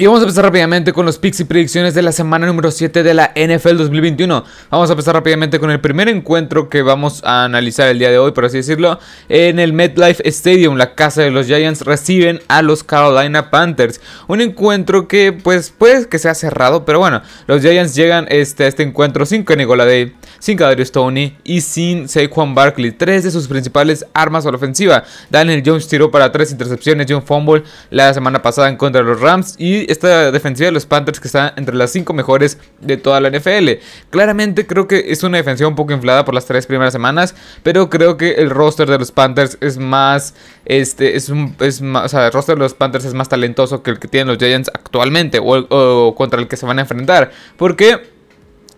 Y vamos a empezar rápidamente con los picks y predicciones de la semana número 7 de la NFL 2021. Vamos a empezar rápidamente con el primer encuentro que vamos a analizar el día de hoy, por así decirlo. En el MetLife Stadium, la casa de los Giants reciben a los Carolina Panthers. Un encuentro que pues puede que sea cerrado, pero bueno, los Giants llegan este, a este encuentro sin Kenny Goladay, sin Kadarius Stoney y sin Saquon Barkley. Tres de sus principales armas a la ofensiva. Daniel Jones tiró para tres intercepciones y un fumble la semana pasada en contra de los Rams y esta defensiva de los Panthers que está entre las 5 mejores de toda la NFL. Claramente creo que es una defensiva un poco inflada por las tres primeras semanas, pero creo que el roster de los Panthers es más, este, es, un, es más, o sea, el roster de los Panthers es más talentoso que el que tienen los Giants actualmente o, o contra el que se van a enfrentar. Porque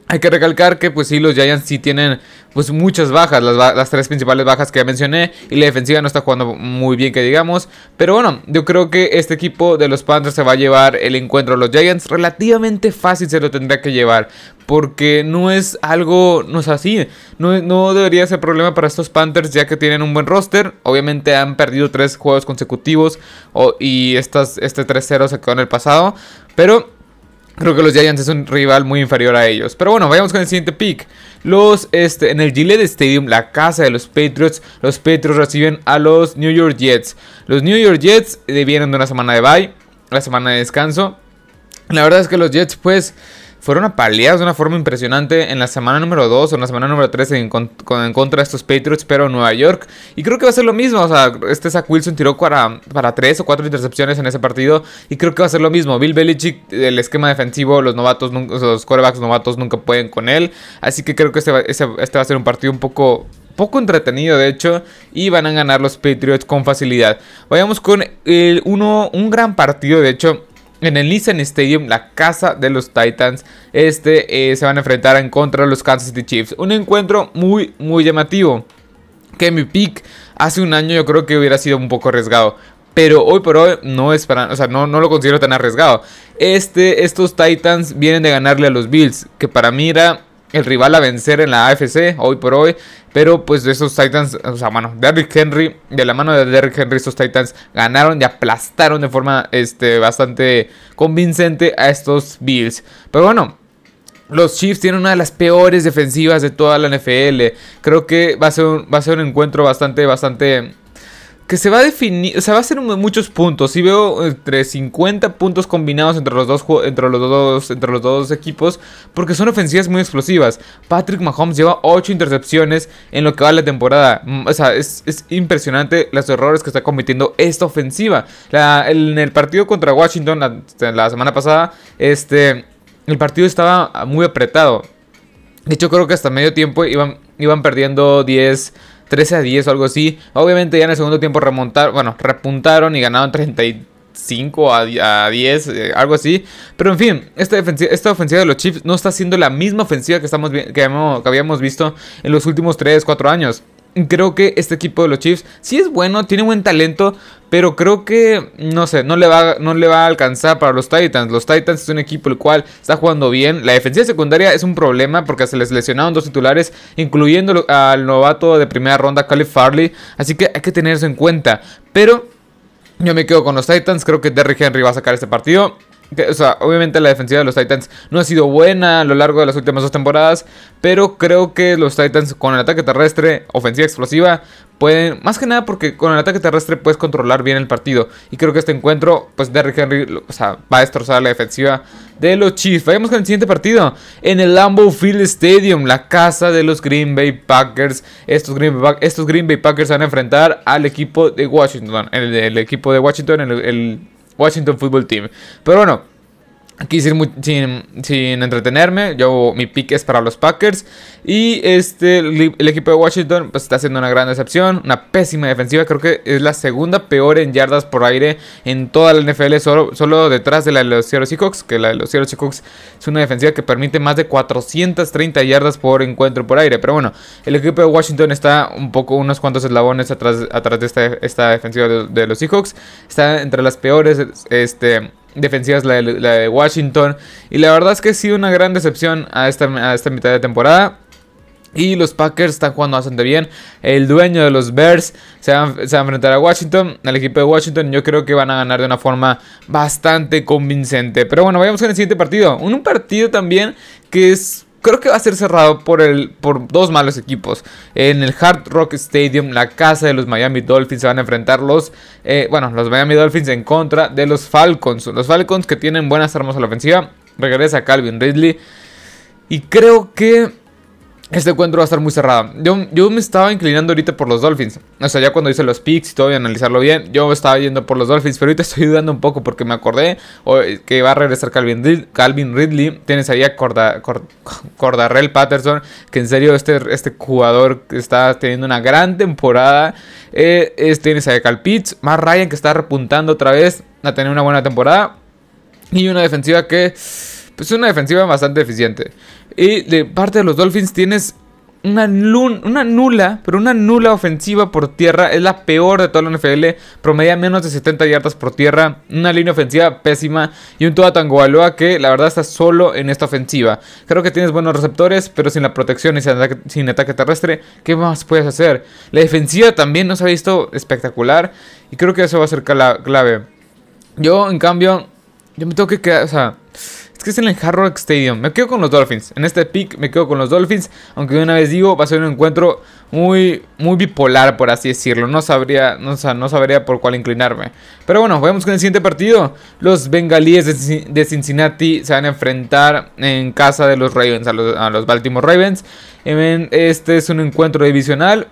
hay que recalcar que pues sí, los Giants sí tienen pues muchas bajas, las, tres principales bajas que ya mencioné y la defensiva no está jugando muy bien que digamos, pero bueno, yo creo que este equipo de los Panthers se va a llevar el encuentro de los Giants. Relativamente fácil se lo tendría que llevar, porque no es algo, no es así, no, no debería ser problema para estos Panthers ya que tienen un buen roster, obviamente han perdido tres juegos consecutivos y estas, este 3-0 se quedó en el pasado, pero Creo que los Giants es un rival muy inferior a ellos. Pero bueno, vayamos con el siguiente pick. Los, este, en el Gillette Stadium, la casa de los Patriots, los Patriots reciben a los New York Jets. Los New York Jets vienen de una semana de bye, la semana de descanso. La verdad es que los Jets, pues, fueron apaleados de una forma impresionante en la semana número 2 o en la semana número 3 en, contra de estos Patriots, pero en Nueva York. Y creo que va a ser lo mismo. O sea, este Zach Wilson tiró para, para 3 o 4 intercepciones en ese partido. Y creo que va a ser lo mismo. Bill Belichick, el esquema defensivo, los novatos, los quarterbacks novatos nunca pueden con él. Así que creo que este va, este va a ser un partido un poco poco entretenido de hecho y van a ganar los Patriots con facilidad. Vayamos con el uno, un gran partido de hecho en el Nissan Stadium, la casa de los Titans, este eh, se van a enfrentar en contra de los Kansas City Chiefs. Un encuentro muy, muy llamativo. Que mi pick hace un año yo creo que hubiera sido un poco arriesgado. Pero hoy por hoy no es para, o sea, no, no lo considero tan arriesgado. Este, estos Titans vienen de ganarle a los Bills, que para mí era el rival a vencer en la AFC hoy por hoy. Pero pues de esos Titans, o sea, bueno, Derrick Henry, de la mano de Derrick Henry, estos Titans ganaron y aplastaron de forma este, bastante convincente a estos Bills. Pero bueno, los Chiefs tienen una de las peores defensivas de toda la NFL. Creo que va a ser va a ser un encuentro bastante, bastante que se va a definir, se va a hacer muchos puntos. Y veo entre 50 puntos combinados entre los dos entre los dos entre los dos equipos porque son ofensivas muy explosivas. Patrick Mahomes lleva 8 intercepciones en lo que va la temporada. Mm, o sea, es, impresionante los errores que está cometiendo esta ofensiva. en el partido contra Washington la, la semana pasada, este el partido estaba muy apretado. De hecho, creo que hasta medio tiempo iban, iban perdiendo 10 13 a 10 o algo así. Obviamente ya en el segundo tiempo remontaron, bueno, repuntaron y ganaron 35 a, 10, eh, algo así. Pero en fin, esta, esta ofensiva de los Chiefs no está siendo la misma ofensiva que, estamos, que, que habíamos visto en los últimos 3, 4 años. Creo que este equipo de los Chiefs sí es bueno, tiene buen talento, pero creo que, no sé, no le, va, no le va a alcanzar para los Titans. Los Titans es un equipo el cual está jugando bien. La defensiva secundaria es un problema porque se les lesionaron dos titulares, incluyendo al novato de primera ronda, Caleb Farley. Así que hay que tener eso en cuenta. Pero yo me quedo con los Titans, creo que Derrick Henry va a sacar este partido o sea, obviamente la defensiva de los Titans no ha sido buena a lo largo de las últimas dos temporadas, pero creo que los Titans con el ataque terrestre, ofensiva explosiva, pueden, más que nada porque con el ataque terrestre puedes controlar bien el partido. Y creo que este encuentro, pues Derrick Henry, o sea, va a destrozar la defensiva de los Chiefs. Vayamos con el siguiente partido. En el Lambeau Field Stadium, la casa de los Green Bay Packers. Estos Green Bay, estos Green Bay Packers van a enfrentar al equipo de Washington. El, equipo de Washington, el Washington Football Team. Pero bueno, Aquí sin, sin, entretenerme, yo mi pick es para los Packers. Y este, el, equipo de Washington pues, está haciendo una gran decepción, una pésima defensiva. Creo que es la segunda peor en yardas por aire en toda la NFL, solo, solo detrás de la de los Seattle Seahawks. Que la de los Seattle Seahawks es una defensiva que permite más de 430 yardas por encuentro por aire. Pero bueno, el equipo de Washington está un poco, unos cuantos eslabones atrás, atrás de esta, esta defensiva de, de los Seahawks. Está entre las peores. Este defensivas la de, Washington. Y la verdad es que ha sido una gran decepción a esta, a esta mitad de temporada. Y los Packers están jugando bastante bien. El dueño de los Bears se va, a enfrentar a Washington, al equipo de Washington. Yo creo que van a ganar de una forma bastante convincente. Pero bueno, vayamos con el siguiente partido. Un partido también que es creo que va a ser cerrado por, el, por dos malos equipos. En el Hard Rock Stadium, la casa de los Miami Dolphins, se van a enfrentar los, eh, bueno, los Miami Dolphins en contra de los Falcons. Los Falcons que tienen buenas armas a la ofensiva. Regresa Calvin Ridley. Y creo que este encuentro va a estar muy cerrado. Yo, yo, me estaba inclinando ahorita por los Dolphins. O sea, ya cuando hice los picks y todo y analizarlo bien, yo estaba yendo por los Dolphins. Pero ahorita estoy dudando un poco porque me acordé que va a regresar Calvin, Calvin Ridley. Tienes ahí a Corda, Cordarrell Patterson. Que en serio, este, este jugador está teniendo una gran temporada. Eh, es, tienes a Cal Pitts. Más Ryan que está repuntando otra vez a tener una buena temporada. Y una defensiva que pues es una defensiva bastante eficiente. Y de parte de los Dolphins tienes una, nula, pero una nula ofensiva por tierra. Es la peor de toda la NFL. Promedia menos de 70 yardas por tierra. Una línea ofensiva pésima. Y un Tua Tagovailoa que la verdad está solo en esta ofensiva. Creo que tienes buenos receptores, pero sin la protección y sin ataque, terrestre, ¿qué más puedes hacer? La defensiva también nos ha visto espectacular. Y creo que eso va a ser clave. Yo, en cambio, yo me tengo que quedar, o sea... Es que es en el Hard Rock Stadium. Me quedo con los Dolphins. En este pick me quedo con los Dolphins. Aunque de una vez digo, va a ser un encuentro muy, muy bipolar, por así decirlo. No sabría, no, no sabría por cuál inclinarme. Pero bueno, vamos con el siguiente partido. Los bengalíes de, Cincinnati se van a enfrentar en casa de los Ravens, a los, a los Baltimore Ravens. Este es un encuentro divisional.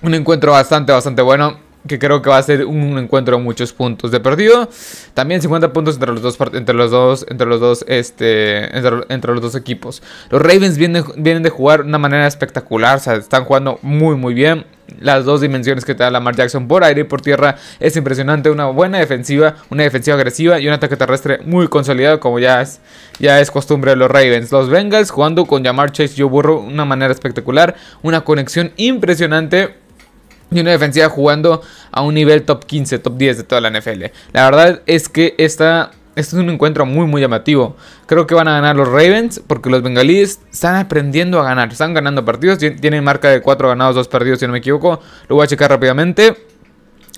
Un encuentro bastante, bastante bueno que creo que va a ser un encuentro de muchos puntos de perdido. También 50 puntos entre los dos entre los dos entre los dos este entre, los dos equipos. Los Ravens vienen, vienen de jugar de una manera espectacular, o sea, están jugando muy muy bien. Las dos dimensiones que te da Lamar Jackson por aire y por tierra es impresionante. Una buena defensiva, una defensiva agresiva y un ataque terrestre muy consolidado, como ya es, ya es costumbre de los Ravens. Los Bengals jugando con Jamar Chase y Joe de una manera espectacular. Una conexión impresionante y una defensiva jugando a un nivel top 15, top 10 de toda la NFL. La verdad es que esta, este es un encuentro muy muy llamativo. Creo que van a ganar los Ravens porque los bengalíes están aprendiendo a ganar. Están ganando partidos. Tienen marca de 4 ganados, 2 perdidos si no me equivoco. Lo voy a checar rápidamente.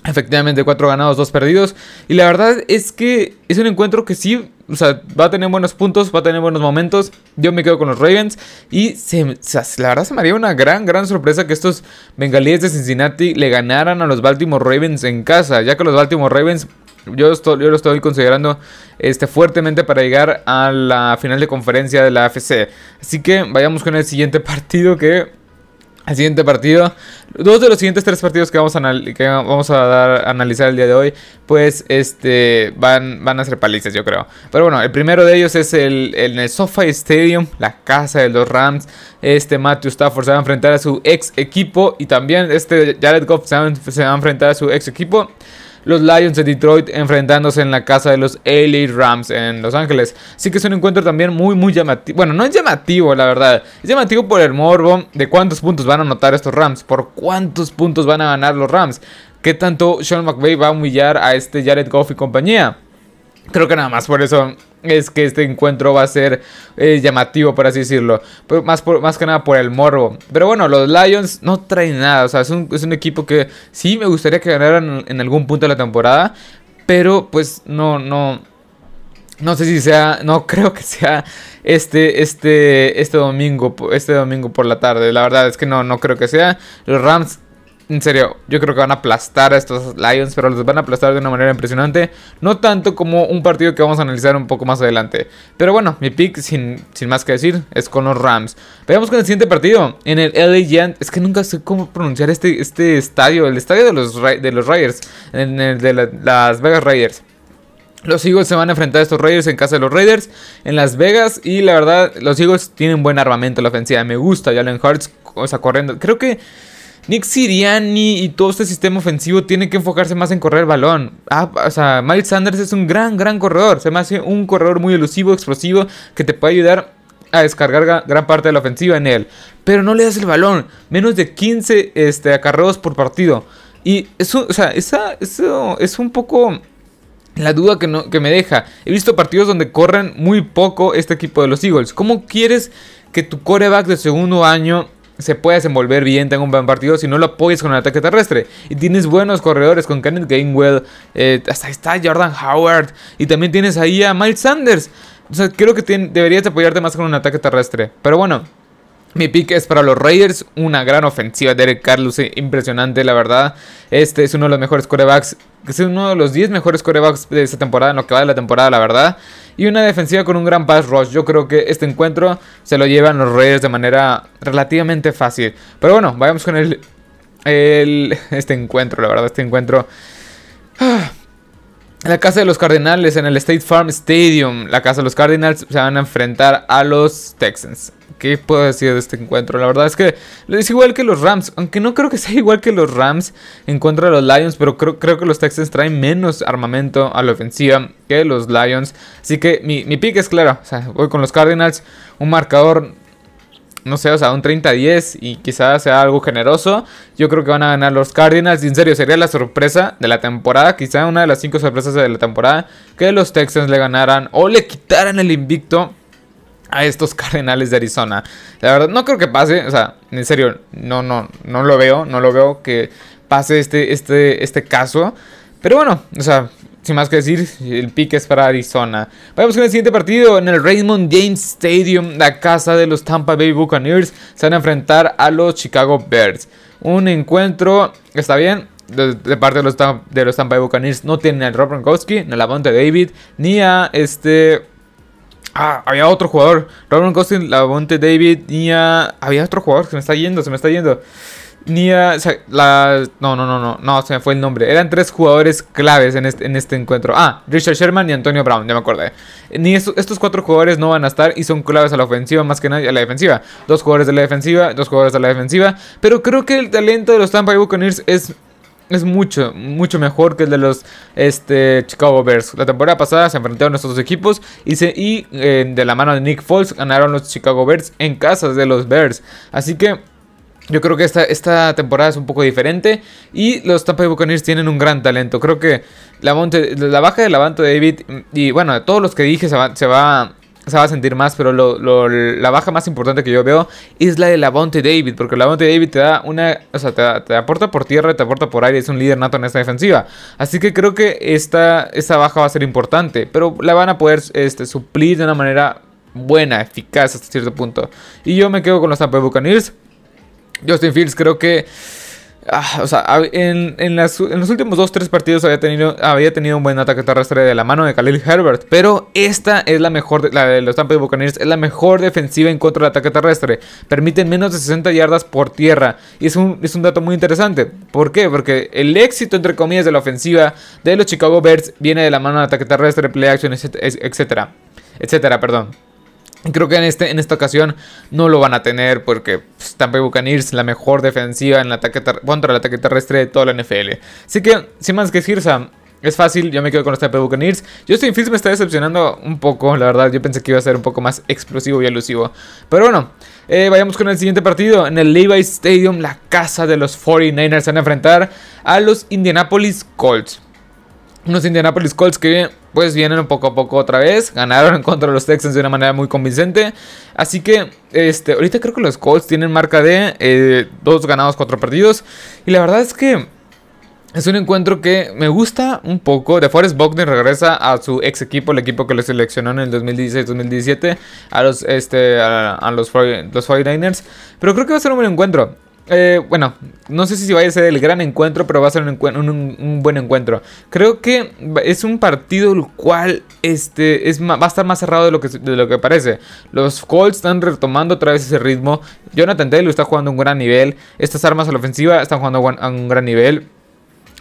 Efectivamente, 4 ganados, 2 perdidos. Y la verdad es que es un encuentro que sí, o sea, va a tener buenos puntos, va a tener buenos momentos. Yo me quedo con los Ravens. Y se, la verdad se me haría una gran, gran sorpresa que estos bengalíes de Cincinnati le ganaran a los Baltimore Ravens en casa. Ya que los Baltimore Ravens, yo, yo lo estoy considerando este, fuertemente para llegar a la final de conferencia de la AFC. Así que vayamos con el siguiente partido que el siguiente partido, dos de los siguientes tres partidos que vamos a, que vamos a analizar el día de hoy, pues este van, van a ser palizas, yo creo. Pero bueno, el primero de ellos es el, en el SoFi Stadium, la casa de los Rams. Este Matthew Stafford se va a enfrentar a su ex equipo y también este Jared Goff se va a enfrentar a su ex equipo los Lions de Detroit enfrentándose en la casa de los LA Rams en Los Ángeles. Así que es un encuentro también muy, muy llamativo. Bueno, no es llamativo, la verdad. Es llamativo por el morbo de cuántos puntos van a anotar estos Rams. Por cuántos puntos van a ganar los Rams. ¿Qué tanto Sean McVay va a humillar a este Jared Goff y compañía? Creo que nada más por eso es que este encuentro va a ser eh, llamativo, por así decirlo. Más, más que nada por el morbo. Pero bueno, los Lions no traen nada. O sea, es un, es un equipo que sí me gustaría que ganaran en algún punto de la temporada. Pero pues no, no. No sé si sea, no creo que sea este, este, este domingo, este domingo por la tarde. La verdad es que no, no creo que sea. Los Rams en serio, yo creo que van a aplastar a estos Lions, pero los van a aplastar de una manera impresionante. No tanto como un partido que vamos a analizar un poco más adelante. Pero bueno, mi pick, sin, sin más que decir, es con los Rams. Veamos con el siguiente partido. En el LA Giants. Es que nunca sé cómo pronunciar este, este estadio. El estadio de los, de los Raiders. En el de las Vegas Raiders. Los Eagles se van a enfrentar a estos Raiders en casa de los Raiders en Las Vegas. Y la verdad, los Eagles tienen buen armamento en la ofensiva. Me gusta Jalen Hurts, o sea, corriendo. Creo que Nick Siriani y todo este sistema ofensivo tiene que enfocarse más en correr el balón. Ah, o sea, Miles Sanders es un gran, gran corredor. Se me hace un corredor muy elusivo, explosivo, que te puede ayudar a descargar gran parte de la ofensiva en él. Pero no le das el balón. Menos de 15 este, acarreos por partido. Y eso, o sea, eso es un poco la duda que, no, que me deja. He visto partidos donde corren muy poco este equipo de los Eagles. ¿Cómo quieres que tu coreback de segundo año se puede desenvolver bien, tenga un buen partido si no lo apoyas con el ataque terrestre. Y tienes buenos corredores con Kenneth Gainwell, eh, hasta está Jordan Howard, y también tienes ahí a Miles Sanders. O sea, creo que deberías apoyarte más con un ataque terrestre. Pero bueno, mi pick es para los Raiders, una gran ofensiva. Derek Carlos, eh, impresionante, la verdad. Este es uno de los mejores corebacks, es uno de los 10 mejores corebacks de esta temporada, en lo que va de la temporada, la verdad. Y una defensiva con un gran pass rush. Yo creo que este encuentro se lo llevan los Raiders de manera relativamente fácil. Pero bueno, vayamos con el, el este encuentro, la verdad, este encuentro. Ah, la casa de los Cardinals en el State Farm Stadium. La casa de los Cardinals se van a enfrentar a los Texans. ¿Qué puedo decir de este encuentro? La verdad es que es igual que los Rams. Aunque no creo que sea igual que los Rams en contra de los Lions. Pero creo, creo que los Texans traen menos armamento a la ofensiva que los Lions. Así que mi, mi pick es claro. O sea, voy con los Cardinals. Un marcador no sé, o sea, un 30-10 y quizás sea algo generoso. Yo creo que van a ganar los Cardinals. Y en serio, sería la sorpresa de la temporada. Quizá una de las cinco sorpresas de la temporada. Que los Texans le ganaran o le quitaran el invicto a estos Cardenales de Arizona. La verdad, no creo que pase. O sea, en serio, no, no, no lo veo. No lo veo que pase este, este, este caso. Pero bueno, o sea, sin más que decir, el pick es para Arizona. Vamos con el siguiente partido. En el Raymond James Stadium, la casa de los Tampa Bay Buccaneers se van a enfrentar a los Chicago Bears. Un encuentro, está bien, de, parte de los, de los Tampa Bay Buccaneers. No tienen a Rob Gronkowski, ni a Lavonte David, ni a este... Ah, había otro jugador. Rob Gronkowski, Lavonte David, ni a... Había otro jugador se me está yendo, se me está yendo. Ni a, la, no, no, no, no, no, se me fue el nombre. Eran tres jugadores claves en este, en este encuentro. Ah, Richard Sherman y Antonio Brown, ya me acordé. Ni estos, cuatro jugadores no van a estar y son claves a la ofensiva más que nada a la defensiva. Dos jugadores de la defensiva, dos jugadores de la defensiva. Pero creo que el talento de los Tampa Bay Buccaneers es es mucho, mucho mejor que el de los este, Chicago Bears. La temporada pasada se enfrentaron estos dos equipos y, se, y eh, de la mano de Nick Foles ganaron los Chicago Bears en casa de los Bears. Así que yo creo que esta, esta temporada es un poco diferente y los Tampa Bay Buccaneers tienen un gran talento. Creo que la, la baja de David y bueno, de todos los que dije se va, se va a sentir más, pero la baja más importante que yo veo es la de Lavonte David, porque Lavonte David te da una, o sea, te, aporta por tierra, te aporta por aire, es un líder nato en esta defensiva. Así que creo que esta, esta baja va a ser importante, pero la van a poder este, suplir de una manera buena, eficaz hasta cierto punto. Y yo me quedo con los Tampa Buccaneers. Justin Fields creo que... Ah, o sea, en, en, los últimos 2-3 partidos había tenido, había tenido un buen ataque terrestre de la mano de Khalil Herbert. Pero esta es la mejor, la de los Tampa Bay es la mejor defensiva en contra del ataque terrestre. Permiten menos de 60 yardas por tierra. Y es un, es un dato muy interesante. ¿Por qué? Porque el éxito, entre comillas, de la ofensiva de los Chicago Bears viene de la mano del ataque terrestre, play action, etcétera. Etcétera, perdón. Creo que en, este, en esta ocasión no lo van a tener porque pues, Tampa Bay Buccaneers la mejor defensiva en ataque contra el ataque terrestre de toda la NFL. Así que, sin más que decir, Sam, es fácil, yo me quedo con los Tampa Bay Buccaneers. Justin Fields me está decepcionando un poco, la verdad. Yo pensé que iba a ser un poco más explosivo y elusivo. Pero bueno, eh, vayamos con el siguiente partido. En el Levi's Stadium, la casa de los 49ers se van a enfrentar a los Indianapolis Colts. Unos Indianapolis Colts que pues vienen poco a poco otra vez. Ganaron contra los Texans de una manera muy convincente. Así que este, ahorita creo que los Colts tienen marca de eh, dos ganados, cuatro perdidos. Y la verdad es que es un encuentro que me gusta un poco. De Forest Buckner regresa a su ex equipo, el equipo que lo seleccionó en el 2016-2017, a los, este, a, los, los 49ers. Pero creo que va a ser un buen encuentro. Eh, bueno, no sé si vaya a ser el gran encuentro, pero va a ser un, buen encuentro. Creo que es un partido el cual este, es, va a estar más cerrado de lo, que, de lo que parece. Los Colts están retomando otra vez ese ritmo. Jonathan Taylor está jugando a un gran nivel. Estas armas a la ofensiva están jugando a un gran nivel.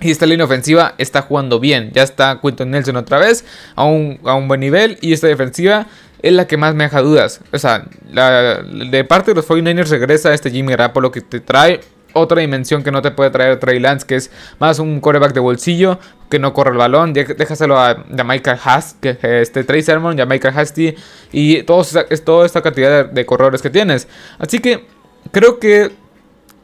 Y esta línea ofensiva está jugando bien. Ya está Quinton Nelson otra vez a un, a un buen nivel. Y esta defensiva es la que más me deja dudas. O sea, de parte de los 49ers regresa este Jimmy Garoppolo que te trae otra dimensión que no te puede traer Trey Lance, que es más un coreback de bolsillo, que no corre el balón. Déjaselo a, Michael Hast, que este Trey Sermon, a Michael Hasty y todos, toda esta cantidad de, de corredores que tienes. Así que creo que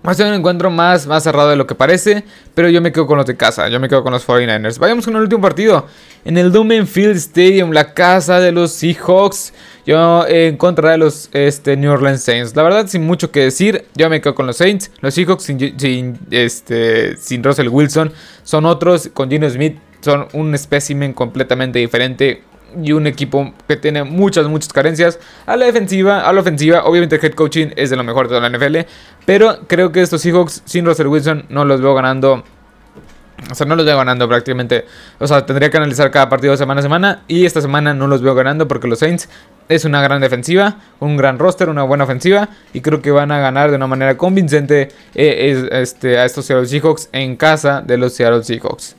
Va a ser un encuentro más, más cerrado de lo que parece, pero yo me quedo con los de casa, yo me quedo con los 49ers. Vayamos con el último partido. En el Field Stadium, la casa de los Seahawks. Yo en contra de los este, New Orleans Saints. La verdad, sin mucho que decir, yo me quedo con los Saints. Los Seahawks sin, este, sin Russell Wilson son otros. Con Gino Smith son un espécimen completamente diferente y un equipo que tiene muchas, muchas carencias. A la defensiva, a la ofensiva, obviamente el head coaching es de lo mejor de toda la NFL. Pero creo que estos Seahawks sin Russell Wilson no los veo ganando. O sea, no los veo ganando prácticamente. O sea, tendría que analizar cada partido semana a semana. Y esta semana no los veo ganando porque los Saints es una gran defensiva, un gran roster, una buena ofensiva. Y creo que van a ganar de una manera convincente eh, este, a estos Seattle Seahawks en casa de los Seattle Seahawks.